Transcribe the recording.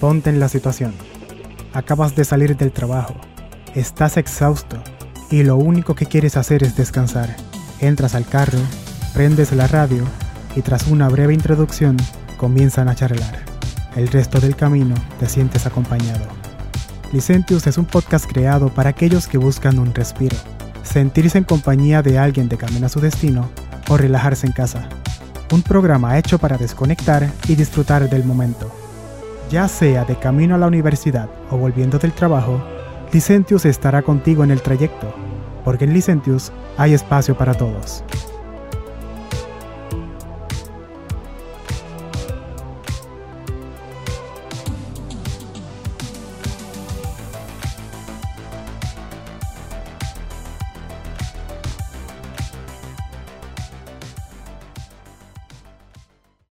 Ponte en la situación. Acabas de salir del trabajo, estás exhausto y lo único que quieres hacer es descansar. Entras al carro, prendes la radio y tras una breve introducción comienzan a charlar. El resto del camino te sientes acompañado. Licentius es un podcast creado para aquellos que buscan un respiro, sentirse en compañía de alguien de camino a su destino o relajarse en casa. Un programa hecho para desconectar y disfrutar del momento. Ya sea de camino a la universidad o volviendo del trabajo, Licentius estará contigo en el trayecto, porque en Licentius hay espacio para todos.